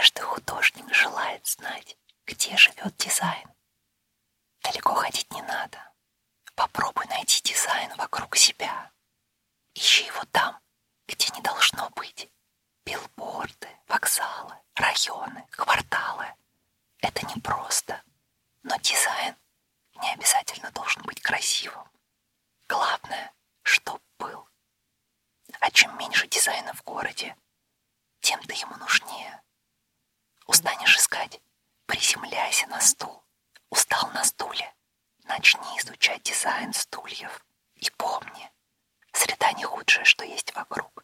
Каждый художник желает знать, где живет дизайн. Далеко ходить не надо. Попробуй найти дизайн вокруг себя. Ищи его там, где не должно быть. Билборды, вокзалы, районы, кварталы. Это непросто. Но дизайн не обязательно должен быть красивым. Главное, чтоб был. А чем меньше дизайна в городе, тем ты ему нужнее. Приземляйся на стул. Устал на стуле, начни изучать дизайн стульев. И помни, среда не худшее, что есть вокруг.